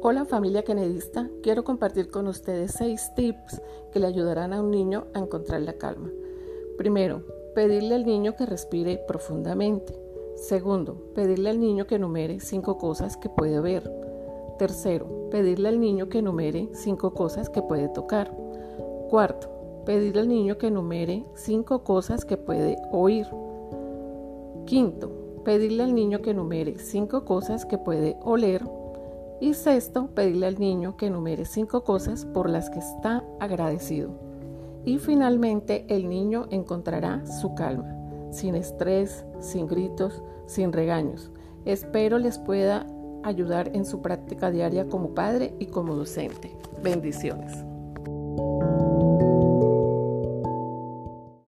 Hola familia kennedista, quiero compartir con ustedes seis tips que le ayudarán a un niño a encontrar la calma. Primero, pedirle al niño que respire profundamente. Segundo, pedirle al niño que enumere cinco cosas que puede ver. Tercero, pedirle al niño que enumere cinco cosas que puede tocar. Cuarto, pedirle al niño que enumere cinco cosas que puede oír. Quinto, pedirle al niño que enumere cinco cosas que puede oler y sexto, pedirle al niño que enumere cinco cosas por las que está agradecido. Y finalmente el niño encontrará su calma, sin estrés, sin gritos, sin regaños. Espero les pueda ayudar en su práctica diaria como padre y como docente. Bendiciones.